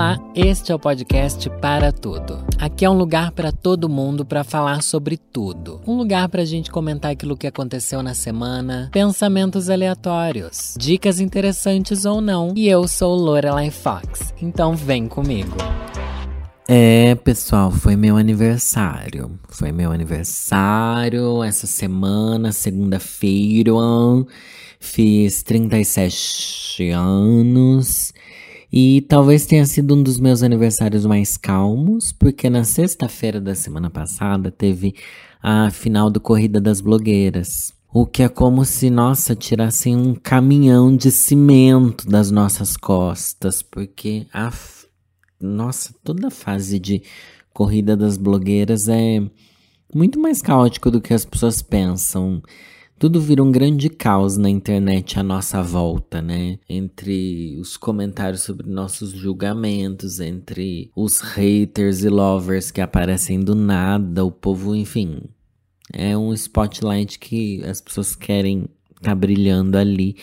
Olá, este é o podcast Para Tudo. Aqui é um lugar para todo mundo para falar sobre tudo. Um lugar para a gente comentar aquilo que aconteceu na semana, pensamentos aleatórios, dicas interessantes ou não. E eu sou Lorelai Fox, então vem comigo. É, pessoal, foi meu aniversário. Foi meu aniversário essa semana, segunda-feira. Fiz 37 anos. E talvez tenha sido um dos meus aniversários mais calmos, porque na sexta-feira da semana passada teve a final do Corrida das Blogueiras. O que é como se, nossa, tirassem um caminhão de cimento das nossas costas, porque a. Nossa, toda a fase de Corrida das Blogueiras é muito mais caótico do que as pessoas pensam. Tudo vira um grande caos na internet à nossa volta, né? Entre os comentários sobre nossos julgamentos, entre os haters e lovers que aparecem do nada, o povo, enfim. É um spotlight que as pessoas querem tá brilhando ali.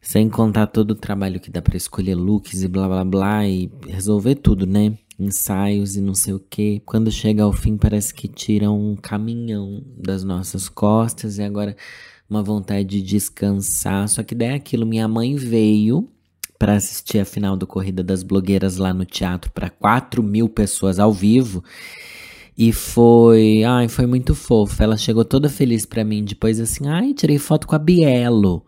Sem contar todo o trabalho que dá para escolher looks e blá blá blá e resolver tudo, né? Ensaios e não sei o que. Quando chega ao fim, parece que tiram um caminhão das nossas costas e agora uma vontade de descansar. Só que daí é aquilo, minha mãe veio para assistir a final do Corrida das Blogueiras lá no teatro para 4 mil pessoas ao vivo. E foi, ai, foi muito fofo. Ela chegou toda feliz para mim depois assim, ai, tirei foto com a Bielo.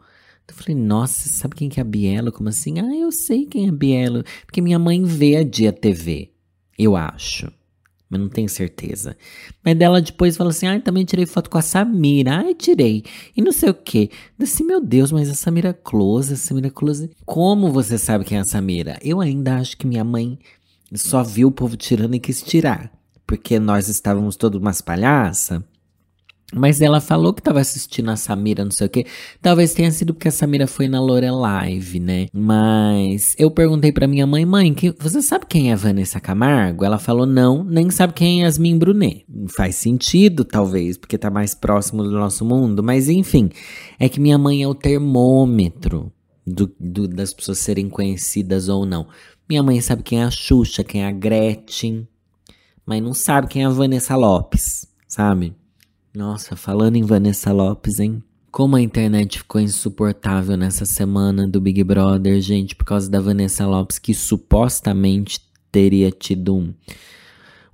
Eu falei, nossa, sabe quem que é a Bielo? Como assim? Ah, eu sei quem é a Bielo. Porque minha mãe vê a Dia TV, eu acho. Mas não tenho certeza. Mas dela depois fala assim: ai, ah, também tirei foto com a Samira. Ai, tirei. E não sei o quê. Eu assim, meu Deus, mas a Samira Close, a Samira Close. Como você sabe quem é a Samira? Eu ainda acho que minha mãe só viu o povo tirando e quis tirar. Porque nós estávamos todos umas palhaças. Mas ela falou que tava assistindo a Samira, não sei o que. Talvez tenha sido porque a Samira foi na Live, né? Mas eu perguntei pra minha mãe, mãe, você sabe quem é Vanessa Camargo? Ela falou não, nem sabe quem é Yasmin Brunet. Faz sentido, talvez, porque tá mais próximo do nosso mundo. Mas enfim, é que minha mãe é o termômetro do, do, das pessoas serem conhecidas ou não. Minha mãe sabe quem é a Xuxa, quem é a Gretchen, mas não sabe quem é a Vanessa Lopes, sabe? Nossa, falando em Vanessa Lopes, hein? Como a internet ficou insuportável nessa semana do Big Brother, gente, por causa da Vanessa Lopes, que supostamente teria tido um,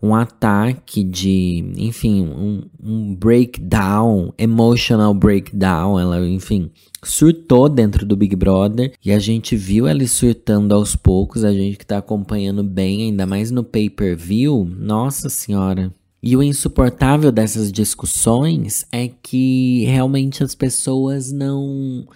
um ataque de, enfim, um, um breakdown, emotional breakdown. Ela, enfim, surtou dentro do Big Brother e a gente viu ela surtando aos poucos. A gente que tá acompanhando bem, ainda mais no pay per view, nossa senhora. E o insuportável dessas discussões é que realmente as pessoas não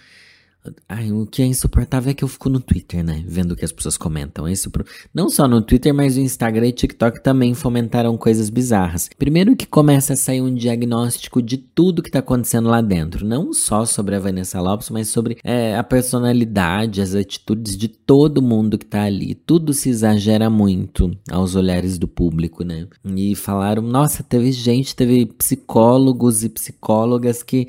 Ai, o que é insuportável é que eu fico no Twitter, né? Vendo o que as pessoas comentam. Esse, não só no Twitter, mas no Instagram e TikTok também fomentaram coisas bizarras. Primeiro que começa a sair um diagnóstico de tudo que tá acontecendo lá dentro. Não só sobre a Vanessa Lopes, mas sobre é, a personalidade, as atitudes de todo mundo que tá ali. Tudo se exagera muito aos olhares do público, né? E falaram, nossa, teve gente, teve psicólogos e psicólogas que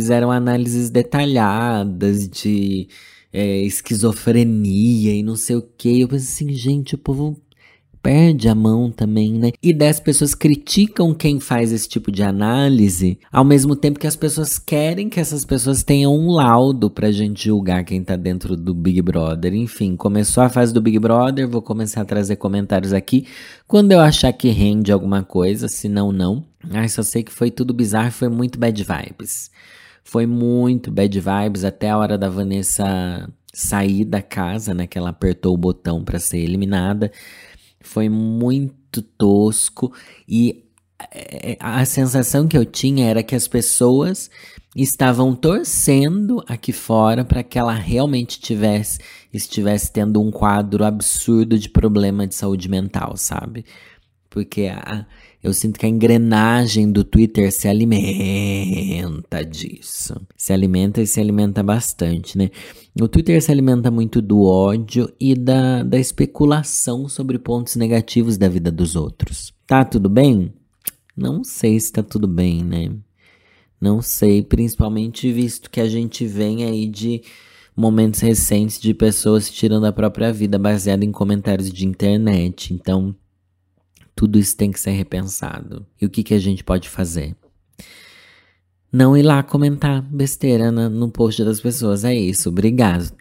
fizeram análises detalhadas de é, esquizofrenia e não sei o que. Eu pensei assim, gente, o povo perde a mão também, né? E 10 pessoas criticam quem faz esse tipo de análise, ao mesmo tempo que as pessoas querem que essas pessoas tenham um laudo pra gente julgar quem tá dentro do Big Brother. Enfim, começou a fase do Big Brother, vou começar a trazer comentários aqui quando eu achar que rende alguma coisa, se não, não. Ai, só sei que foi tudo bizarro, foi muito bad vibes. Foi muito bad vibes até a hora da Vanessa sair da casa, né? Que ela apertou o botão para ser eliminada. Foi muito tosco e é, a sensação que eu tinha era que as pessoas estavam torcendo aqui fora para que ela realmente tivesse estivesse tendo um quadro absurdo de problema de saúde mental, sabe? Porque a, eu sinto que a engrenagem do Twitter se alimenta disso. Se alimenta e se alimenta bastante, né? O Twitter se alimenta muito do ódio e da, da especulação sobre pontos negativos da vida dos outros. Tá tudo bem? Não sei se tá tudo bem, né? Não sei, principalmente visto que a gente vem aí de momentos recentes de pessoas tirando a própria vida baseado em comentários de internet. Então, tudo isso tem que ser repensado. E o que, que a gente pode fazer? Não ir lá comentar besteira no, no post das pessoas. É isso, obrigado.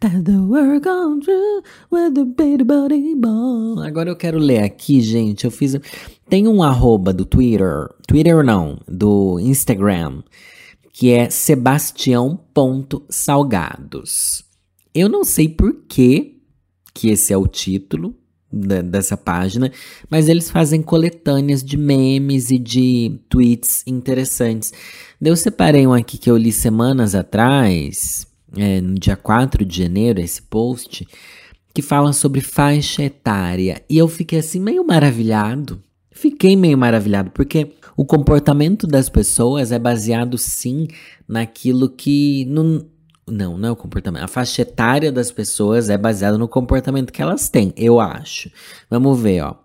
Agora eu quero ler aqui, gente. Eu fiz. Tem um arroba do Twitter. Twitter não, do Instagram que é sebastião.salgados. Eu não sei por que, que esse é o título da, dessa página, mas eles fazem coletâneas de memes e de tweets interessantes. Eu separei um aqui que eu li semanas atrás, é, no dia 4 de janeiro, esse post, que fala sobre faixa etária. E eu fiquei assim meio maravilhado. Fiquei meio maravilhado, porque o comportamento das pessoas é baseado sim naquilo que. No, não, não é o comportamento. A faixa etária das pessoas é baseada no comportamento que elas têm, eu acho. Vamos ver, ó.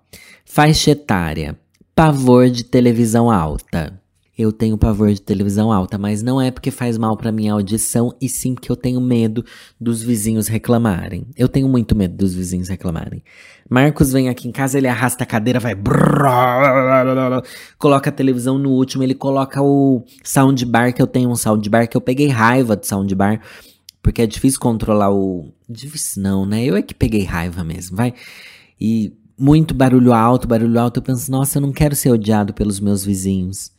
Faixa etária. Pavor de televisão alta eu tenho pavor de televisão alta, mas não é porque faz mal para minha audição, e sim porque eu tenho medo dos vizinhos reclamarem. Eu tenho muito medo dos vizinhos reclamarem. Marcos vem aqui em casa, ele arrasta a cadeira, vai. Coloca a televisão no último, ele coloca o soundbar, que eu tenho um soundbar, que eu peguei raiva do soundbar, porque é difícil controlar o. Difícil não, né? Eu é que peguei raiva mesmo, vai. E muito barulho alto, barulho alto, eu penso, nossa, eu não quero ser odiado pelos meus vizinhos.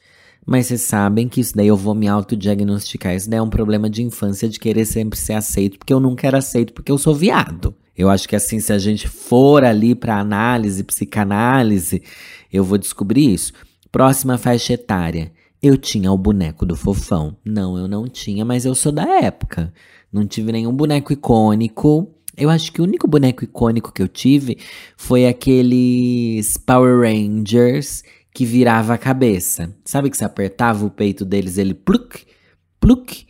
Mas vocês sabem que isso daí eu vou me autodiagnosticar. Isso daí é um problema de infância de querer sempre ser aceito, porque eu nunca era aceito, porque eu sou viado. Eu acho que assim, se a gente for ali para análise, psicanálise, eu vou descobrir isso. Próxima faixa etária. Eu tinha o boneco do fofão. Não, eu não tinha, mas eu sou da época. Não tive nenhum boneco icônico. Eu acho que o único boneco icônico que eu tive foi aqueles Power Rangers que virava a cabeça. Sabe que você apertava o peito deles, ele pluk, pluk,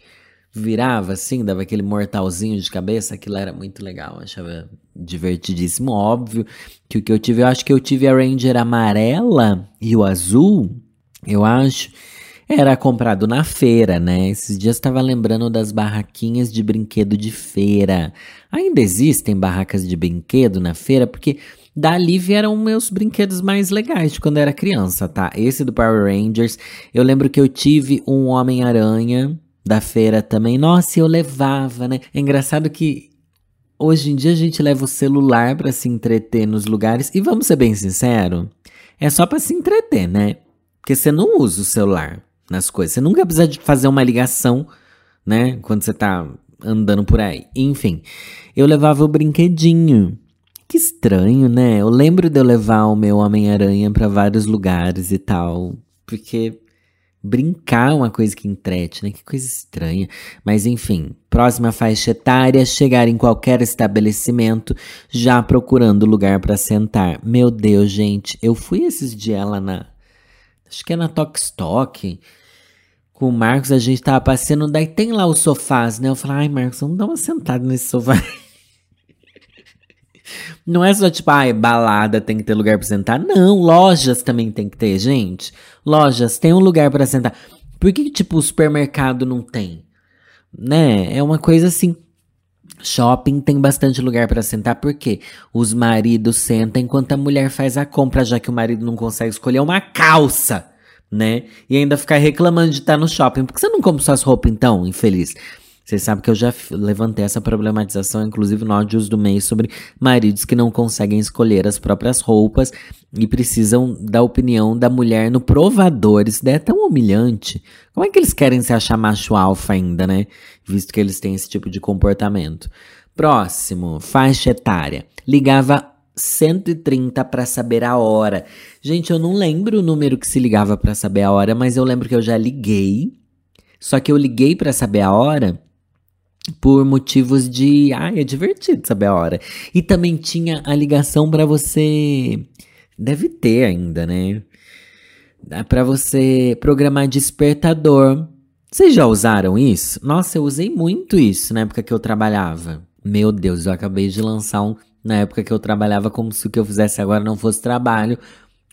virava assim, dava aquele mortalzinho de cabeça, aquilo era muito legal, achava divertidíssimo. Óbvio que o que eu tive, eu acho que eu tive a Ranger amarela e o azul, eu acho, era comprado na feira, né? Esses dias estava lembrando das barraquinhas de brinquedo de feira. Ainda existem barracas de brinquedo na feira, porque Dali vieram meus brinquedos mais legais de quando eu era criança, tá? Esse do Power Rangers. Eu lembro que eu tive um Homem-Aranha da feira também. Nossa, eu levava, né? É engraçado que hoje em dia a gente leva o celular para se entreter nos lugares. E vamos ser bem sinceros, é só para se entreter, né? Porque você não usa o celular nas coisas. Você nunca precisa de fazer uma ligação, né? Quando você tá andando por aí. Enfim, eu levava o brinquedinho. Que estranho, né? Eu lembro de eu levar o meu Homem-Aranha para vários lugares e tal, porque brincar é uma coisa que entrete, né? Que coisa estranha. Mas enfim, próxima faixa etária, chegar em qualquer estabelecimento já procurando lugar para sentar. Meu Deus, gente, eu fui esses dias lá na acho que é na Tokstok. Com o Marcos, a gente tava passeando, daí tem lá os sofás, né? Eu falei, ai, Marcos, vamos dar uma sentada nesse sofá. Não é só tipo, ai, balada tem que ter lugar para sentar. Não, lojas também tem que ter, gente. Lojas tem um lugar para sentar. Por que, tipo, o supermercado não tem? Né? É uma coisa assim. Shopping tem bastante lugar para sentar porque os maridos sentam enquanto a mulher faz a compra, já que o marido não consegue escolher uma calça, né? E ainda ficar reclamando de estar no shopping. Por que você não compra suas roupas então, infeliz? Vocês sabem que eu já levantei essa problematização, inclusive no áudios do mês, sobre maridos que não conseguem escolher as próprias roupas e precisam da opinião da mulher no provador. Isso daí é tão humilhante. Como é que eles querem se achar macho alfa ainda, né? Visto que eles têm esse tipo de comportamento. Próximo, faixa etária. Ligava 130 para saber a hora. Gente, eu não lembro o número que se ligava para saber a hora, mas eu lembro que eu já liguei. Só que eu liguei para saber a hora por motivos de, ai, é divertido saber a hora. E também tinha a ligação para você deve ter ainda, né? Para você programar despertador. Vocês já usaram isso? Nossa, eu usei muito isso na época que eu trabalhava. Meu Deus, eu acabei de lançar um na época que eu trabalhava como se o que eu fizesse agora não fosse trabalho,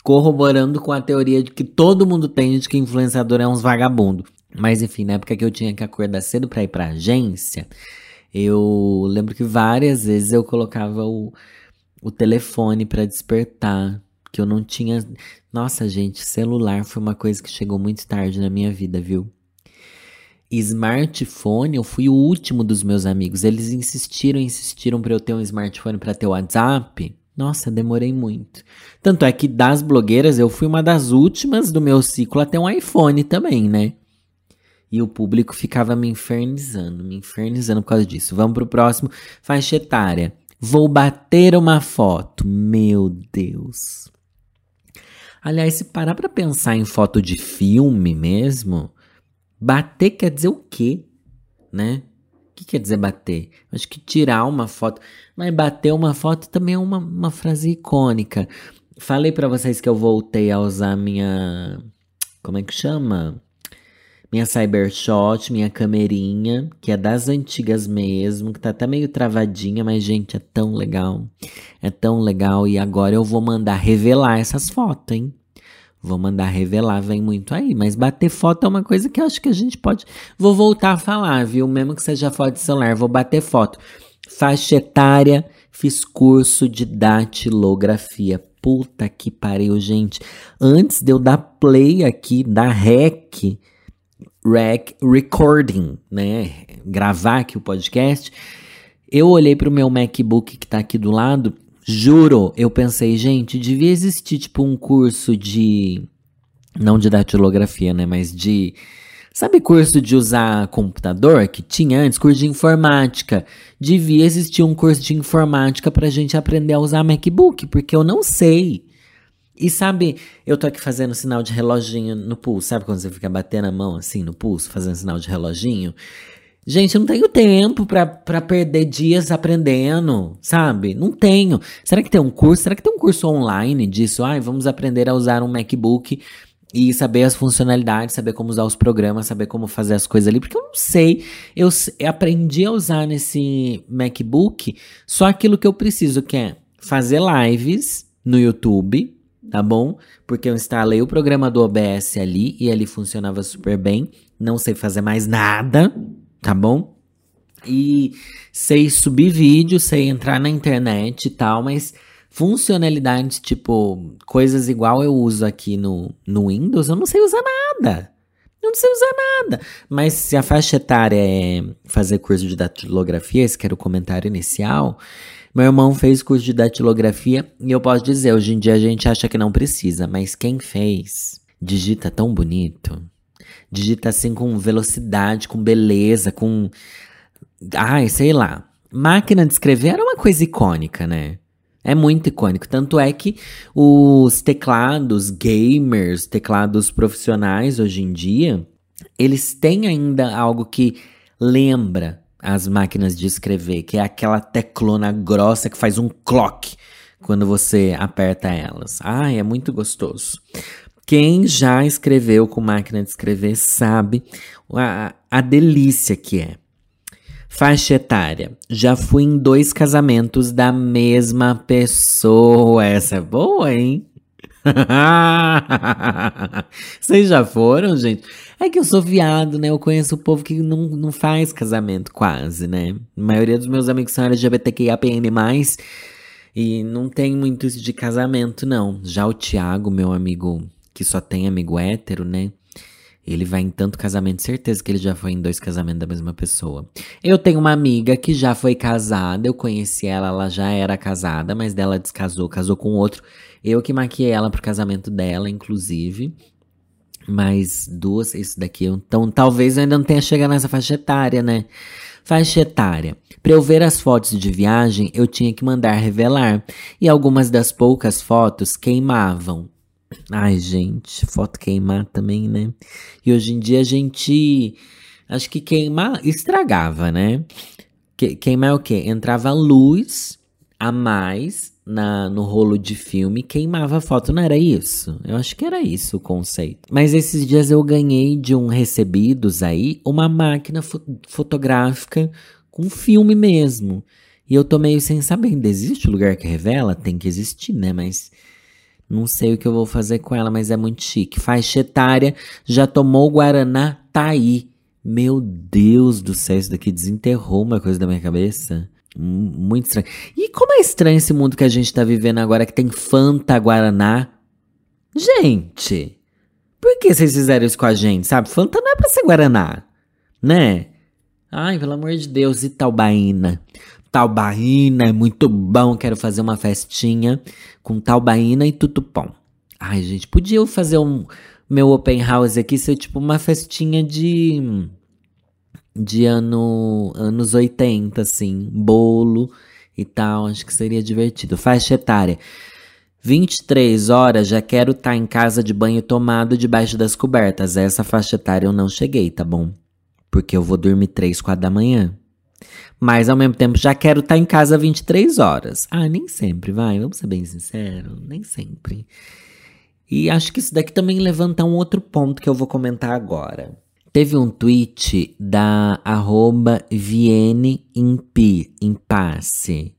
corroborando com a teoria de que todo mundo tem de que influenciador é uns vagabundo. Mas enfim, na época que eu tinha que acordar cedo para ir pra agência, Eu lembro que várias vezes eu colocava o, o telefone para despertar, que eu não tinha. Nossa, gente, celular foi uma coisa que chegou muito tarde na minha vida, viu? Smartphone, eu fui o último dos meus amigos. Eles insistiram, insistiram para eu ter um smartphone para ter o WhatsApp. Nossa, demorei muito. Tanto é que das blogueiras eu fui uma das últimas do meu ciclo a ter um iPhone também, né? E o público ficava me infernizando, me infernizando por causa disso. Vamos pro próximo, faixa etária. Vou bater uma foto. Meu Deus. Aliás, se parar pra pensar em foto de filme mesmo, bater quer dizer o quê? Né? O que quer dizer bater? Acho que tirar uma foto. Mas bater uma foto também é uma, uma frase icônica. Falei para vocês que eu voltei a usar minha. Como é que chama? Minha Cybershot, minha camerinha, que é das antigas mesmo, que tá até meio travadinha, mas gente, é tão legal. É tão legal. E agora eu vou mandar revelar essas fotos, hein? Vou mandar revelar, vem muito aí. Mas bater foto é uma coisa que eu acho que a gente pode. Vou voltar a falar, viu? Mesmo que seja foto de celular, vou bater foto. Faixa etária, fiz curso de datilografia. Puta que pariu, gente. Antes de eu dar play aqui, dar rec, rec, recording, né? Gravar aqui o podcast. Eu olhei pro meu MacBook que tá aqui do lado Juro, eu pensei, gente, devia existir tipo um curso de. Não de datilografia, né? Mas de. Sabe curso de usar computador que tinha antes? Curso de informática. Devia existir um curso de informática pra gente aprender a usar MacBook, porque eu não sei. E sabe, eu tô aqui fazendo sinal de reloginho no pulso. Sabe quando você fica batendo a mão assim no pulso, fazendo sinal de reloginho? Gente, eu não tenho tempo para perder dias aprendendo, sabe? Não tenho. Será que tem um curso? Será que tem um curso online disso? Ai, vamos aprender a usar um MacBook e saber as funcionalidades, saber como usar os programas, saber como fazer as coisas ali, porque eu não sei. Eu aprendi a usar nesse MacBook só aquilo que eu preciso, que é fazer lives no YouTube, tá bom? Porque eu instalei o programa do OBS ali e ali funcionava super bem. Não sei fazer mais nada tá bom? E sei subir vídeo, sei entrar na internet e tal, mas funcionalidades tipo coisas igual eu uso aqui no, no Windows, eu não sei usar nada. Eu não sei usar nada. Mas se a faixa etária é fazer curso de datilografia, esse que era o comentário inicial, meu irmão fez curso de datilografia e eu posso dizer, hoje em dia a gente acha que não precisa, mas quem fez digita tão bonito digita assim com velocidade, com beleza, com. Ai, sei lá. Máquina de escrever era uma coisa icônica, né? É muito icônico. Tanto é que os teclados gamers, teclados profissionais hoje em dia, eles têm ainda algo que lembra as máquinas de escrever, que é aquela teclona grossa que faz um clock quando você aperta elas. Ai, é muito gostoso. Quem já escreveu com máquina de escrever sabe a, a delícia que é. Faixa etária. Já fui em dois casamentos da mesma pessoa. Essa é boa, hein? Vocês já foram, gente? É que eu sou viado, né? Eu conheço o povo que não, não faz casamento quase, né? A maioria dos meus amigos são LGBTQIAPN+, e não tem muito isso de casamento, não. Já o Thiago, meu amigo que só tem amigo hétero, né? Ele vai em tanto casamento, certeza que ele já foi em dois casamentos da mesma pessoa. Eu tenho uma amiga que já foi casada, eu conheci ela, ela já era casada, mas dela descasou, casou com outro. Eu que maquiei ela pro casamento dela, inclusive. Mas duas, isso daqui, então talvez eu ainda não tenha chegado nessa faixa etária, né? Faixa etária. Para eu ver as fotos de viagem, eu tinha que mandar revelar, e algumas das poucas fotos queimavam. Ai, gente, foto queimar também, né? E hoje em dia a gente. Acho que queimar estragava, né? Que, queimar é o quê? Entrava luz a mais na, no rolo de filme, queimava a foto, não era isso? Eu acho que era isso o conceito. Mas esses dias eu ganhei de um recebidos aí uma máquina fo fotográfica com filme mesmo. E eu tô meio sem saber, ainda existe o lugar que revela? Tem que existir, né? Mas não sei o que eu vou fazer com ela, mas é muito chique. Faixa etária, já tomou Guaraná, tá aí. Meu Deus do céu, isso daqui desenterrou uma coisa da minha cabeça. Muito estranho. E como é estranho esse mundo que a gente tá vivendo agora que tem Fanta Guaraná? Gente, por que vocês fizeram isso com a gente, sabe? Fanta não é pra ser Guaraná, né? Ai, pelo amor de Deus, e Talbaína? É muito bom, quero fazer uma festinha com Talbaína e Tutupom. Ai, gente, podia fazer um meu open house aqui ser tipo uma festinha de de ano anos 80 assim, bolo e tal, acho que seria divertido. Faixa etária 23 horas, já quero estar tá em casa de banho tomado debaixo das cobertas. Essa faixa etária eu não cheguei, tá bom? Porque eu vou dormir 3, 4 da manhã. Mas ao mesmo tempo já quero estar tá em casa 23 horas. Ah, nem sempre, vai, vamos ser bem sinceros, nem sempre. E acho que isso daqui também levanta um outro ponto que eu vou comentar agora. Teve um tweet da arroba Vienne Impasse,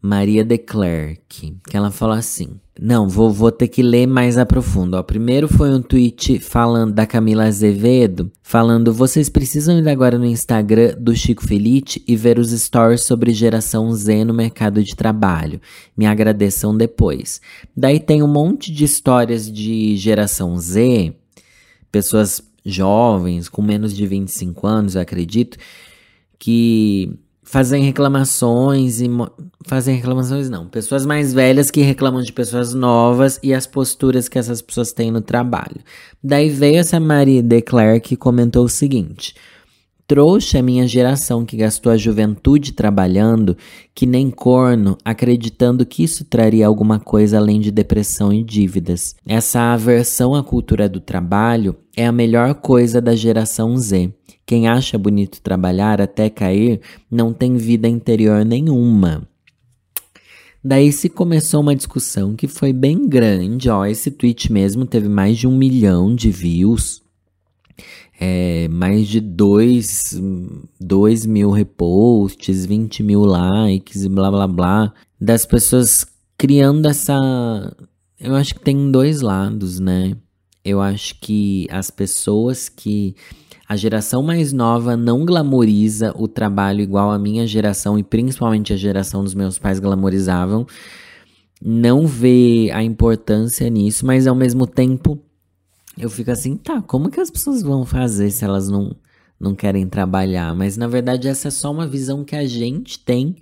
Maria de Klerk, que ela falou assim: Não, vou, vou ter que ler mais a profundo. Ó, primeiro foi um tweet falando da Camila Azevedo, falando: Vocês precisam ir agora no Instagram do Chico Felite e ver os stories sobre geração Z no mercado de trabalho. Me agradeçam depois. Daí tem um monte de histórias de geração Z, pessoas jovens, com menos de 25 anos, eu acredito, que fazem reclamações e fazem reclamações não, pessoas mais velhas que reclamam de pessoas novas e as posturas que essas pessoas têm no trabalho. Daí veio essa Marie de Klerk que comentou o seguinte: Trouxa é minha geração que gastou a juventude trabalhando, que nem corno, acreditando que isso traria alguma coisa além de depressão e dívidas. Essa aversão à cultura do trabalho é a melhor coisa da geração Z. Quem acha bonito trabalhar até cair não tem vida interior nenhuma. Daí se começou uma discussão que foi bem grande, ó. Esse tweet mesmo teve mais de um milhão de views, é, mais de dois, dois mil reposts, 20 mil likes e blá blá blá. Das pessoas criando essa. Eu acho que tem dois lados, né? Eu acho que as pessoas que a geração mais nova não glamoriza o trabalho igual a minha geração e principalmente a geração dos meus pais glamorizavam. Não vê a importância nisso, mas ao mesmo tempo eu fico assim, tá, como que as pessoas vão fazer se elas não, não querem trabalhar? Mas na verdade essa é só uma visão que a gente tem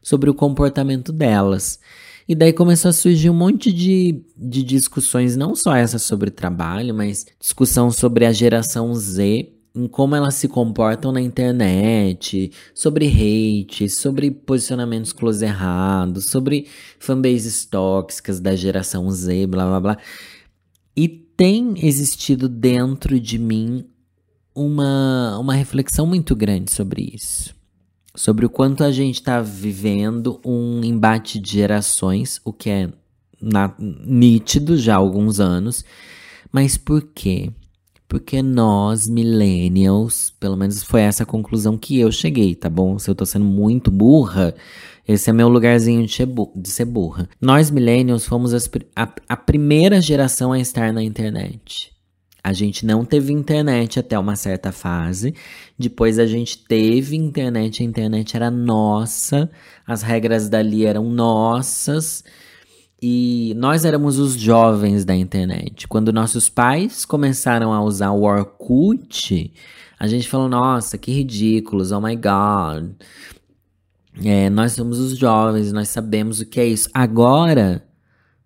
sobre o comportamento delas. E daí começou a surgir um monte de, de discussões, não só essa sobre trabalho, mas discussão sobre a geração Z em como elas se comportam na internet, sobre hate, sobre posicionamentos close errados, sobre fanbases tóxicas da geração Z, blá blá blá. E tem existido dentro de mim uma, uma reflexão muito grande sobre isso. Sobre o quanto a gente está vivendo um embate de gerações, o que é na, nítido já há alguns anos. Mas por quê? Porque nós, millennials, pelo menos foi essa a conclusão que eu cheguei, tá bom? Se eu tô sendo muito burra, esse é meu lugarzinho de ser, de ser burra. Nós, millennials, fomos a, a primeira geração a estar na internet. A gente não teve internet até uma certa fase. Depois a gente teve internet, a internet era nossa, as regras dali eram nossas. E nós éramos os jovens da internet. Quando nossos pais começaram a usar o Orkut, a gente falou: nossa, que ridículos, oh my god. É, nós somos os jovens, nós sabemos o que é isso. Agora,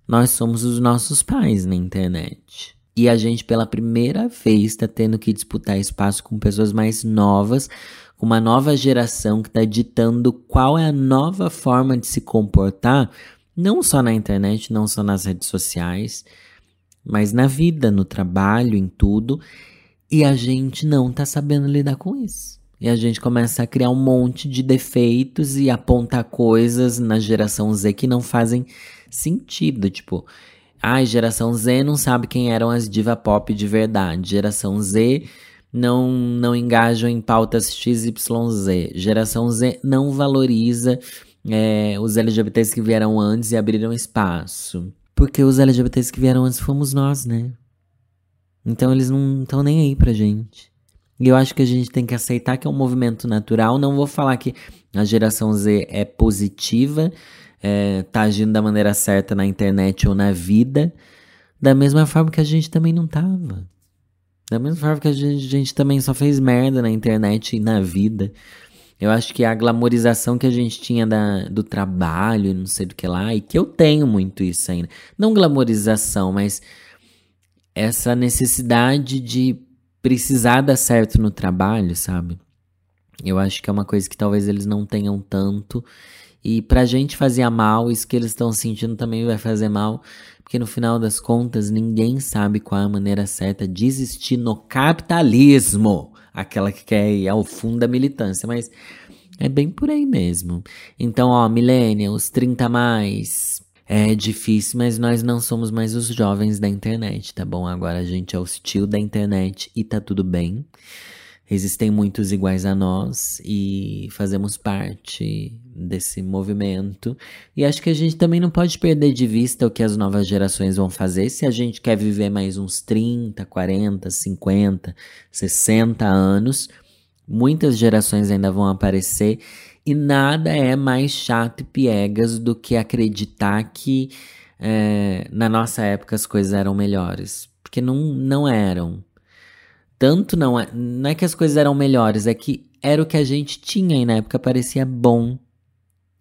nós somos os nossos pais na internet. E a gente, pela primeira vez, está tendo que disputar espaço com pessoas mais novas, com uma nova geração que está ditando qual é a nova forma de se comportar não só na internet, não só nas redes sociais, mas na vida, no trabalho, em tudo. E a gente não tá sabendo lidar com isso. E a gente começa a criar um monte de defeitos e apontar coisas na geração Z que não fazem sentido. Tipo, ah, geração Z não sabe quem eram as diva pop de verdade. Geração Z não, não engajam em pautas XYZ. Geração Z não valoriza é, os LGBTs que vieram antes e abriram espaço. Porque os LGBTs que vieram antes fomos nós, né? Então eles não estão nem aí pra gente. E eu acho que a gente tem que aceitar que é um movimento natural. Não vou falar que a geração Z é positiva, é, tá agindo da maneira certa na internet ou na vida, da mesma forma que a gente também não tava. Da mesma forma que a gente, a gente também só fez merda na internet e na vida. Eu acho que a glamorização que a gente tinha da, do trabalho, não sei do que lá, e que eu tenho muito isso ainda. Não glamorização, mas essa necessidade de precisar dar certo no trabalho, sabe? Eu acho que é uma coisa que talvez eles não tenham tanto. E pra gente fazia mal, isso que eles estão sentindo também vai fazer mal, porque no final das contas ninguém sabe qual é a maneira certa de existir no capitalismo. Aquela que quer ir ao fundo da militância, mas é bem por aí mesmo. Então, ó, millennials, 30 mais, é difícil, mas nós não somos mais os jovens da internet, tá bom? Agora a gente é o estilo da internet e tá tudo bem. Existem muitos iguais a nós e fazemos parte desse movimento. E acho que a gente também não pode perder de vista o que as novas gerações vão fazer se a gente quer viver mais uns 30, 40, 50, 60 anos. Muitas gerações ainda vão aparecer e nada é mais chato e piegas do que acreditar que é, na nossa época as coisas eram melhores. Porque não, não eram. Tanto não é. Não é que as coisas eram melhores, é que era o que a gente tinha e na época parecia bom.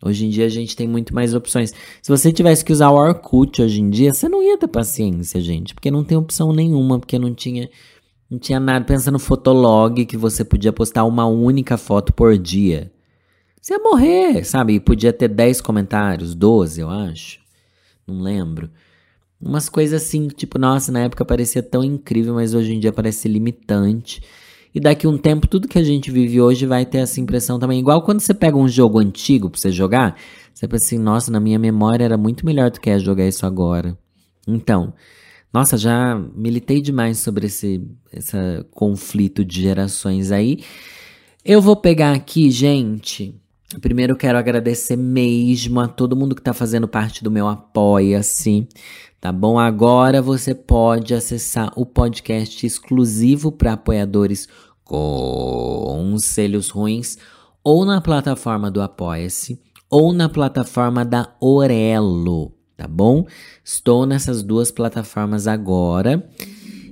Hoje em dia a gente tem muito mais opções. Se você tivesse que usar o Orkut hoje em dia, você não ia ter paciência, gente. Porque não tem opção nenhuma, porque não tinha. Não tinha nada. Pensa no Fotolog que você podia postar uma única foto por dia. Você ia morrer, sabe? E podia ter 10 comentários, 12, eu acho. Não lembro. Umas coisas assim, tipo, nossa, na época parecia tão incrível, mas hoje em dia parece limitante. E daqui um tempo, tudo que a gente vive hoje vai ter essa impressão também. Igual quando você pega um jogo antigo pra você jogar, você pensa assim, nossa, na minha memória era muito melhor do que é jogar isso agora. Então, nossa, já militei demais sobre esse, esse conflito de gerações aí. Eu vou pegar aqui, gente, Primeiro quero agradecer mesmo a todo mundo que está fazendo parte do meu Apoia-se, tá bom? Agora você pode acessar o podcast exclusivo para apoiadores Conselhos Ruins ou na plataforma do Apoia-se ou na plataforma da Orelo, tá bom? Estou nessas duas plataformas agora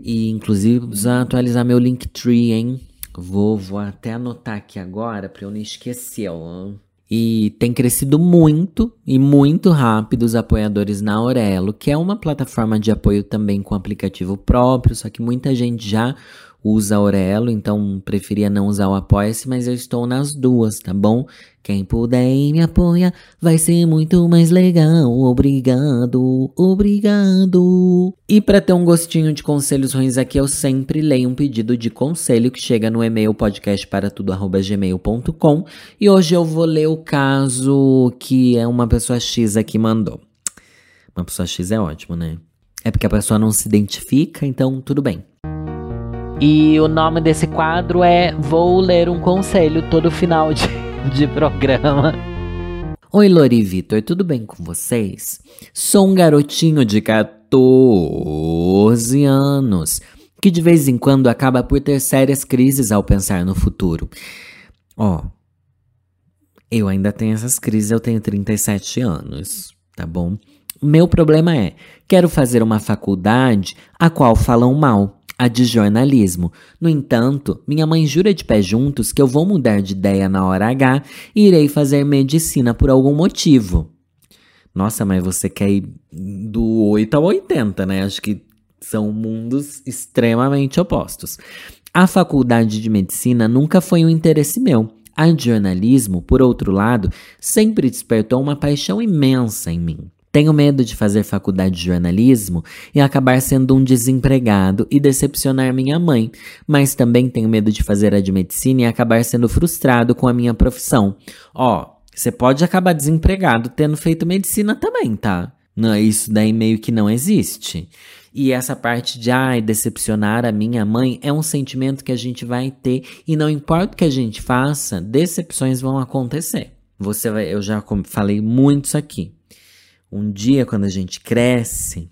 e inclusive precisa atualizar meu Linktree, hein? Vou, vou até anotar aqui agora para eu não esquecer. Ó. E tem crescido muito e muito rápido os apoiadores na Aurelo, que é uma plataforma de apoio também com aplicativo próprio, só que muita gente já usa Aurelo, então preferia não usar o Apoia-se, mas eu estou nas duas, tá bom? Quem puder e me apoia, vai ser muito mais legal. Obrigado, obrigado. E para ter um gostinho de conselhos ruins aqui, eu sempre leio um pedido de conselho que chega no e-mail podcastparatudo@gmail.com. E hoje eu vou ler o caso que é uma pessoa X aqui mandou. Uma pessoa X é ótimo, né? É porque a pessoa não se identifica, então tudo bem. E o nome desse quadro é Vou Ler um Conselho todo final de de programa. Oi, Lori Vitor, tudo bem com vocês? Sou um garotinho de 14 anos que de vez em quando acaba por ter sérias crises ao pensar no futuro. Ó, oh, eu ainda tenho essas crises, eu tenho 37 anos, tá bom? Meu problema é, quero fazer uma faculdade a qual falam mal a de jornalismo. No entanto, minha mãe jura de pé juntos que eu vou mudar de ideia na hora H e irei fazer medicina por algum motivo. Nossa, mas você quer ir do 8 ao 80, né? Acho que são mundos extremamente opostos. A faculdade de medicina nunca foi um interesse meu. A de jornalismo, por outro lado, sempre despertou uma paixão imensa em mim. Tenho medo de fazer faculdade de jornalismo e acabar sendo um desempregado e decepcionar minha mãe, mas também tenho medo de fazer a de medicina e acabar sendo frustrado com a minha profissão. Ó, você pode acabar desempregado tendo feito medicina também, tá? Não, isso daí meio que não existe. E essa parte de ai, decepcionar a minha mãe é um sentimento que a gente vai ter e não importa o que a gente faça, decepções vão acontecer. Você vai, eu já falei muito isso aqui. Um dia, quando a gente cresce,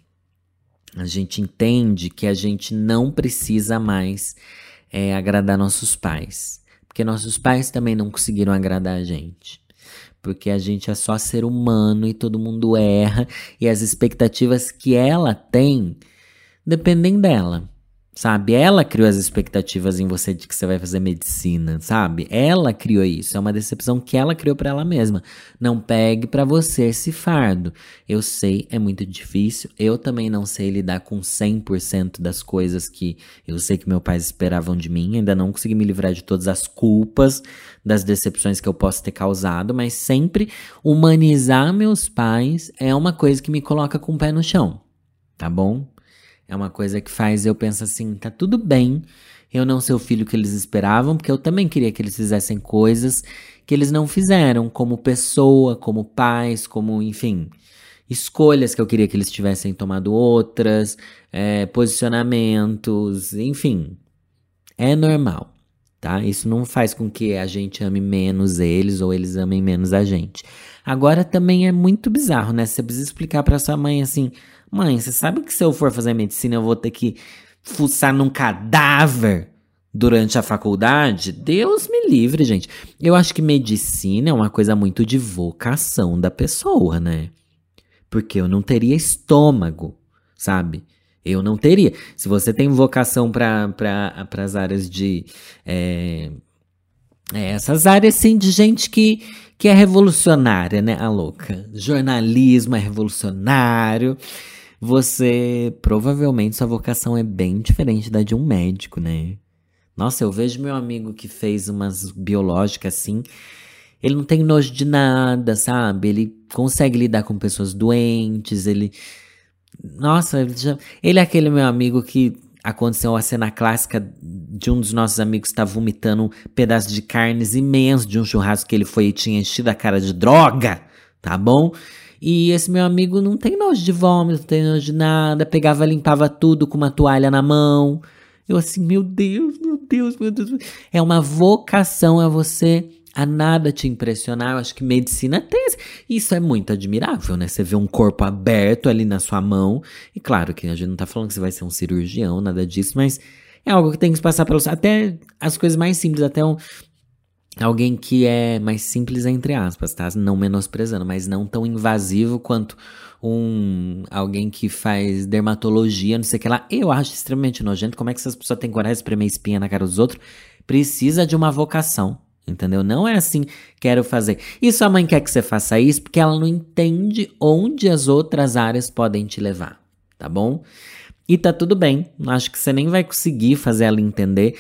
a gente entende que a gente não precisa mais é agradar nossos pais. Porque nossos pais também não conseguiram agradar a gente. Porque a gente é só ser humano e todo mundo erra. E as expectativas que ela tem dependem dela sabe? Ela criou as expectativas em você de que você vai fazer medicina, sabe? Ela criou isso, é uma decepção que ela criou para ela mesma. Não pegue para você esse fardo. Eu sei, é muito difícil. Eu também não sei lidar com 100% das coisas que eu sei que meus pais esperavam de mim. Ainda não consegui me livrar de todas as culpas, das decepções que eu posso ter causado, mas sempre humanizar meus pais é uma coisa que me coloca com o pé no chão. Tá bom? É uma coisa que faz eu pensar assim, tá tudo bem eu não ser o filho que eles esperavam, porque eu também queria que eles fizessem coisas que eles não fizeram, como pessoa, como pais, como, enfim, escolhas que eu queria que eles tivessem tomado outras, é, posicionamentos, enfim. É normal, tá? Isso não faz com que a gente ame menos eles ou eles amem menos a gente. Agora também é muito bizarro, né? Você precisa explicar para sua mãe assim: Mãe, você sabe que se eu for fazer medicina eu vou ter que fuçar num cadáver durante a faculdade? Deus me livre, gente. Eu acho que medicina é uma coisa muito de vocação da pessoa, né? Porque eu não teria estômago, sabe? Eu não teria. Se você tem vocação para pra, as áreas de. É, essas áreas, assim, de gente que, que é revolucionária, né? A louca. Jornalismo é revolucionário você provavelmente sua vocação é bem diferente da de um médico, né? Nossa, eu vejo meu amigo que fez umas biológicas assim. Ele não tem nojo de nada, sabe? Ele consegue lidar com pessoas doentes, ele. Nossa, ele, já... ele é aquele meu amigo que aconteceu a cena clássica de um dos nossos amigos estar tá vomitando um pedaço de carnes imenso de um churrasco que ele foi e tinha enchido a cara de droga, tá bom? E esse meu amigo não tem nojo de vômito, não tem nojo de nada, pegava, limpava tudo com uma toalha na mão. Eu assim, meu Deus, meu Deus, meu Deus. É uma vocação a você a nada te impressionar. Eu acho que medicina tem. Isso é muito admirável, né? Você vê um corpo aberto ali na sua mão. E claro que a gente não tá falando que você vai ser um cirurgião, nada disso, mas é algo que tem que passar pelos. Até as coisas mais simples, até um, alguém que é mais simples entre aspas, tá? Não menosprezando, mas não tão invasivo quanto um alguém que faz dermatologia, não sei o que lá. Eu acho extremamente nojento. Como é que essas pessoas têm coragem de espremer espinha na cara dos outros? Precisa de uma vocação. Entendeu? Não é assim, quero fazer. E sua mãe quer que você faça isso porque ela não entende onde as outras áreas podem te levar, tá bom? E tá tudo bem. Acho que você nem vai conseguir fazer ela entender.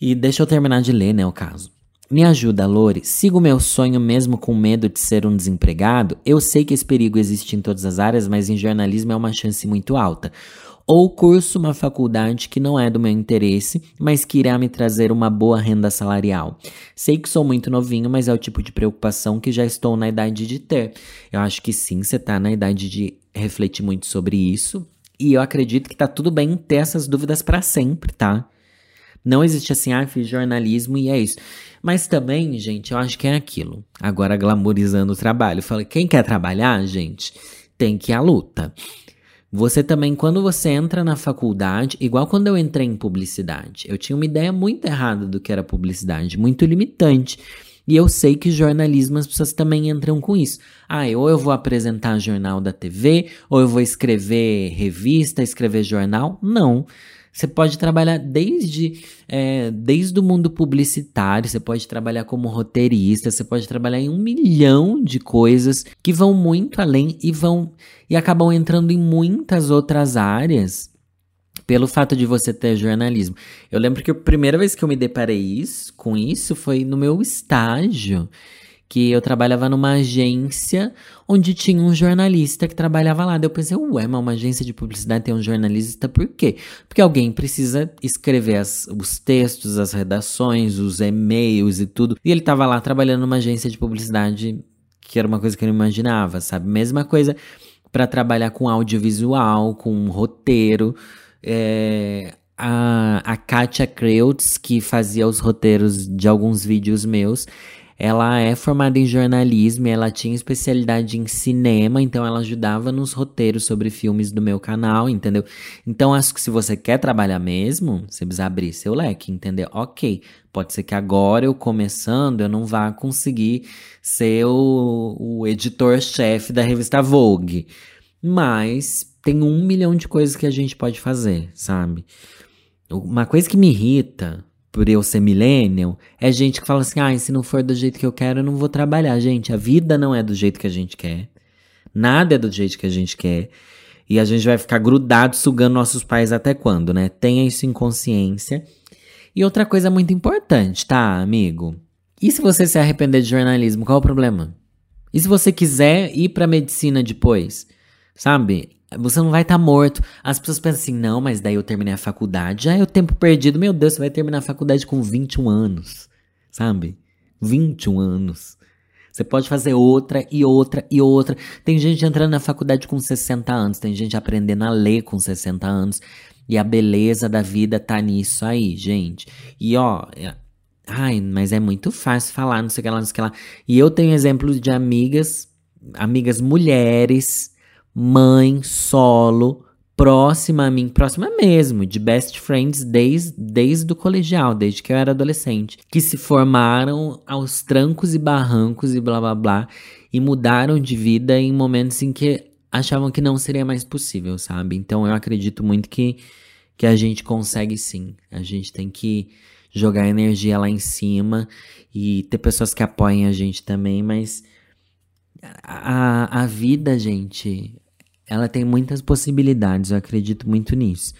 E deixa eu terminar de ler, né, o caso. Me ajuda, Lore. Sigo meu sonho mesmo com medo de ser um desempregado? Eu sei que esse perigo existe em todas as áreas, mas em jornalismo é uma chance muito alta. Ou curso uma faculdade que não é do meu interesse, mas que irá me trazer uma boa renda salarial. Sei que sou muito novinho, mas é o tipo de preocupação que já estou na idade de ter. Eu acho que sim, você está na idade de refletir muito sobre isso. E eu acredito que tá tudo bem ter essas dúvidas para sempre, tá? Não existe assim, ah, fiz jornalismo e é isso. Mas também, gente, eu acho que é aquilo. Agora glamorizando o trabalho. Falei, quem quer trabalhar, gente, tem que ir à luta. Você também, quando você entra na faculdade, igual quando eu entrei em publicidade, eu tinha uma ideia muito errada do que era publicidade, muito limitante. E eu sei que jornalismo as pessoas também entram com isso. Ah, ou eu vou apresentar jornal da TV, ou eu vou escrever revista, escrever jornal. Não. Você pode trabalhar desde, é, desde o mundo publicitário, você pode trabalhar como roteirista, você pode trabalhar em um milhão de coisas que vão muito além e vão e acabam entrando em muitas outras áreas pelo fato de você ter jornalismo. Eu lembro que a primeira vez que eu me deparei isso, com isso foi no meu estágio que eu trabalhava numa agência onde tinha um jornalista que trabalhava lá. Daí eu pensei, ué, mas uma agência de publicidade tem um jornalista por quê? Porque alguém precisa escrever as, os textos, as redações, os e-mails e tudo. E ele tava lá trabalhando numa agência de publicidade que era uma coisa que eu não imaginava, sabe? Mesma coisa para trabalhar com audiovisual, com roteiro. É, a, a Katia Kreutz, que fazia os roteiros de alguns vídeos meus, ela é formada em jornalismo ela tinha especialidade em cinema, então ela ajudava nos roteiros sobre filmes do meu canal, entendeu? Então acho que se você quer trabalhar mesmo, você precisa abrir seu leque, entendeu? Ok, pode ser que agora eu começando eu não vá conseguir ser o, o editor-chefe da revista Vogue, mas tem um milhão de coisas que a gente pode fazer, sabe? Uma coisa que me irrita por eu ser millennial, é gente que fala assim: ah, se não for do jeito que eu quero, eu não vou trabalhar. Gente, a vida não é do jeito que a gente quer. Nada é do jeito que a gente quer. E a gente vai ficar grudado sugando nossos pais até quando, né? Tenha isso em consciência. E outra coisa muito importante, tá, amigo? E se você se arrepender de jornalismo, qual o problema? E se você quiser ir pra medicina depois? Sabe? Você não vai estar tá morto. As pessoas pensam assim, não, mas daí eu terminei a faculdade. Já é o tempo perdido. Meu Deus, você vai terminar a faculdade com 21 anos. Sabe? 21 anos. Você pode fazer outra e outra e outra. Tem gente entrando na faculdade com 60 anos. Tem gente aprendendo a ler com 60 anos. E a beleza da vida tá nisso aí, gente. E ó. É... Ai, mas é muito fácil falar, não sei o que lá, não sei o que lá. E eu tenho exemplos de amigas, amigas mulheres mãe, solo, próxima a mim, próxima mesmo, de best friends desde, desde o colegial, desde que eu era adolescente, que se formaram aos trancos e barrancos e blá blá blá, e mudaram de vida em momentos em que achavam que não seria mais possível, sabe? Então eu acredito muito que, que a gente consegue sim. A gente tem que jogar energia lá em cima e ter pessoas que apoiem a gente também, mas a, a vida, gente, ela tem muitas possibilidades, eu acredito muito nisso.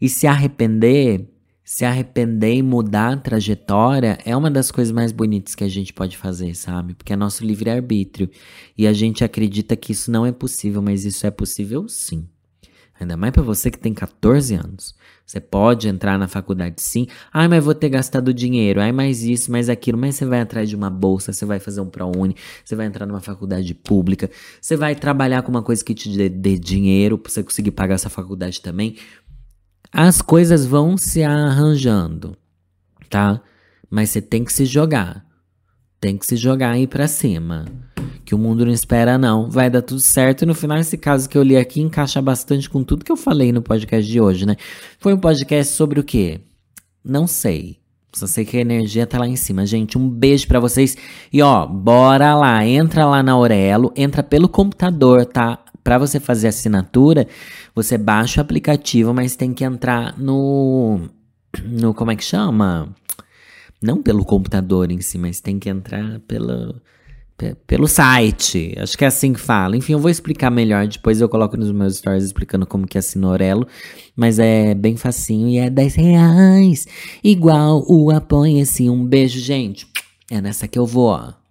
E se arrepender, se arrepender e mudar a trajetória é uma das coisas mais bonitas que a gente pode fazer, sabe? Porque é nosso livre-arbítrio. E a gente acredita que isso não é possível, mas isso é possível sim. Ainda mais para você que tem 14 anos. Você pode entrar na faculdade sim. Ai, mas vou ter gastado dinheiro. Ai, mais isso, mais aquilo. Mas você vai atrás de uma bolsa, você vai fazer um ProUni, você vai entrar numa faculdade pública, você vai trabalhar com uma coisa que te dê, dê dinheiro pra você conseguir pagar essa faculdade também. As coisas vão se arranjando, tá? Mas você tem que se jogar. Tem que se jogar aí pra cima que o mundo não espera, não. Vai dar tudo certo. E no final, esse caso que eu li aqui encaixa bastante com tudo que eu falei no podcast de hoje, né? Foi um podcast sobre o quê? Não sei. Só sei que a energia tá lá em cima. Gente, um beijo para vocês. E ó, bora lá. Entra lá na Aurelo. Entra pelo computador, tá? Para você fazer assinatura, você baixa o aplicativo, mas tem que entrar no. No. Como é que chama? Não pelo computador em si, mas tem que entrar pelo pelo site. Acho que é assim que fala. Enfim, eu vou explicar melhor. Depois eu coloco nos meus stories explicando como que é Sinorelo. Mas é bem facinho e é 10 reais. Igual o Apoia-se. Um beijo, gente. É nessa que eu vou, ó.